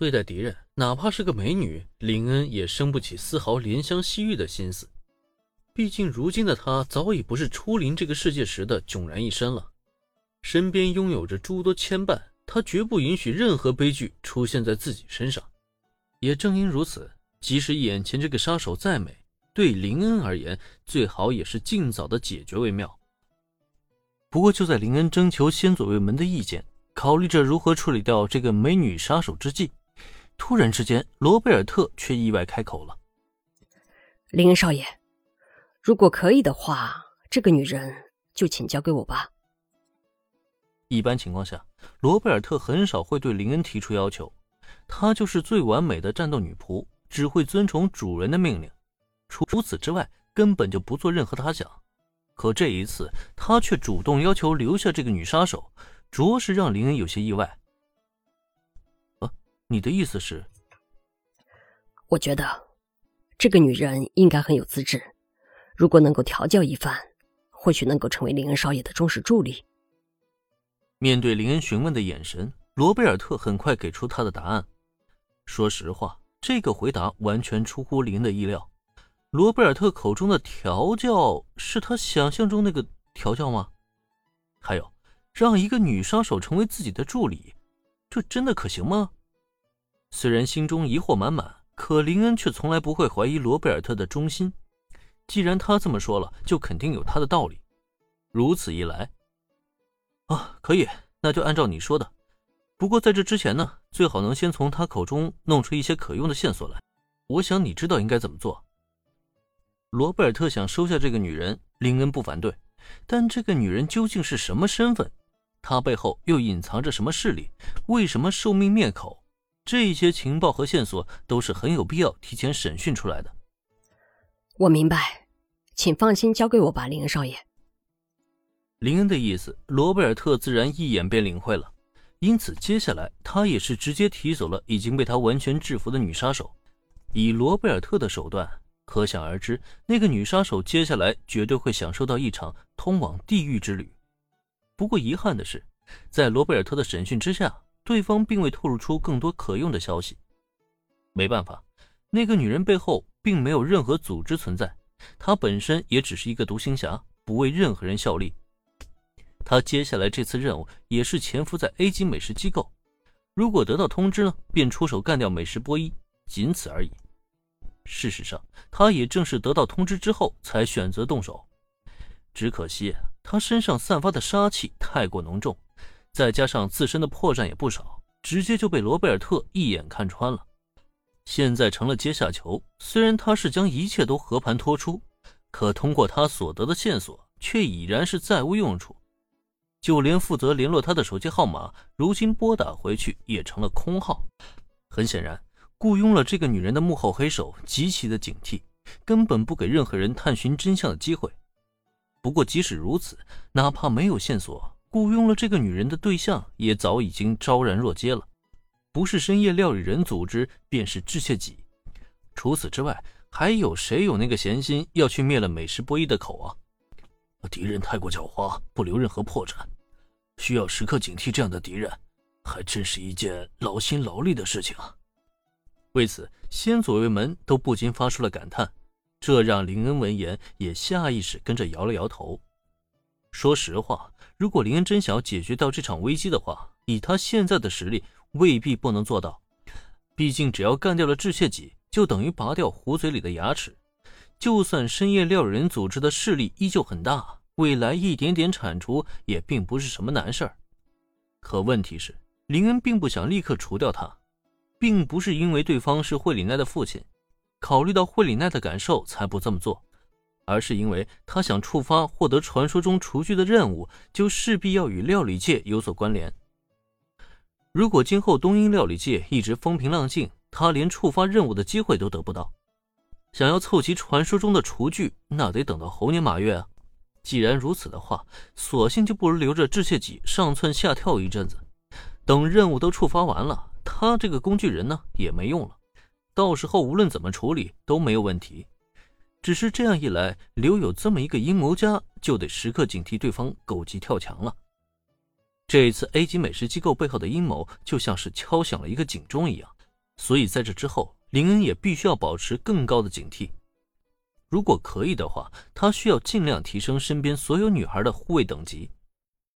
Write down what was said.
对待敌人，哪怕是个美女，林恩也生不起丝毫怜香惜玉的心思。毕竟，如今的他早已不是初临这个世界时的迥然一身了，身边拥有着诸多牵绊，他绝不允许任何悲剧出现在自己身上。也正因如此，即使眼前这个杀手再美，对林恩而言，最好也是尽早的解决为妙。不过，就在林恩征求先左卫门的意见，考虑着如何处理掉这个美女杀手之际，突然之间，罗贝尔特却意外开口了：“林恩少爷。”如果可以的话，这个女人就请交给我吧。一般情况下，罗贝尔特很少会对林恩提出要求，她就是最完美的战斗女仆，只会遵从主人的命令，除此之外根本就不做任何他想。可这一次，他却主动要求留下这个女杀手，着实让林恩有些意外。啊，你的意思是？我觉得这个女人应该很有资质。如果能够调教一番，或许能够成为林恩少爷的忠实助理。面对林恩询问的眼神，罗贝尔特很快给出他的答案。说实话，这个回答完全出乎林恩的意料。罗贝尔特口中的调教，是他想象中那个调教吗？还有，让一个女杀手成为自己的助理，这真的可行吗？虽然心中疑惑满满，可林恩却从来不会怀疑罗贝尔特的忠心。既然他这么说了，就肯定有他的道理。如此一来，啊，可以，那就按照你说的。不过在这之前呢，最好能先从他口中弄出一些可用的线索来。我想你知道应该怎么做。罗贝尔特想收下这个女人，林恩不反对。但这个女人究竟是什么身份？她背后又隐藏着什么势力？为什么受命灭口？这些情报和线索都是很有必要提前审讯出来的。我明白，请放心交给我吧，林恩少爷。林恩的意思，罗贝尔特自然一眼便领会了，因此接下来他也是直接提走了已经被他完全制服的女杀手。以罗贝尔特的手段，可想而知，那个女杀手接下来绝对会享受到一场通往地狱之旅。不过遗憾的是，在罗贝尔特的审讯之下，对方并未透露出更多可用的消息。没办法，那个女人背后。并没有任何组织存在，她本身也只是一个独行侠，不为任何人效力。他接下来这次任务也是潜伏在 A 级美食机构，如果得到通知呢，便出手干掉美食波伊，仅此而已。事实上，他也正是得到通知之后才选择动手。只可惜他身上散发的杀气太过浓重，再加上自身的破绽也不少，直接就被罗贝尔特一眼看穿了。现在成了阶下囚。虽然他是将一切都和盘托出，可通过他所得的线索，却已然是再无用处。就连负责联络他的手机号码，如今拨打回去也成了空号。很显然，雇佣了这个女人的幕后黑手极其的警惕，根本不给任何人探寻真相的机会。不过，即使如此，哪怕没有线索，雇佣了这个女人的对象也早已经昭然若揭了。不是深夜料理人组织，便是致谢己。除此之外，还有谁有那个闲心要去灭了美食波伊的口啊？敌人太过狡猾，不留任何破绽，需要时刻警惕这样的敌人，还真是一件劳心劳力的事情啊。为此，先左卫门都不禁发出了感叹，这让林恩闻言也下意识跟着摇了摇头。说实话，如果林恩真想要解决掉这场危机的话，以他现在的实力，未必不能做到，毕竟只要干掉了致谢己，就等于拔掉虎嘴里的牙齿。就算深夜料人组织的势力依旧很大，未来一点点铲除也并不是什么难事儿。可问题是，林恩并不想立刻除掉他，并不是因为对方是惠里奈的父亲，考虑到惠里奈的感受才不这么做，而是因为他想触发获得传说中厨具的任务，就势必要与料理界有所关联。如果今后东瀛料理界一直风平浪静，他连触发任务的机会都得不到。想要凑齐传说中的厨具，那得等到猴年马月啊！既然如此的话，索性就不如留着致谢己上蹿下跳一阵子，等任务都触发完了，他这个工具人呢也没用了。到时候无论怎么处理都没有问题。只是这样一来，留有这么一个阴谋家，就得时刻警惕对方狗急跳墙了。这一次，A 级美食机构背后的阴谋就像是敲响了一个警钟一样，所以在这之后，林恩也必须要保持更高的警惕。如果可以的话，他需要尽量提升身边所有女孩的护卫等级。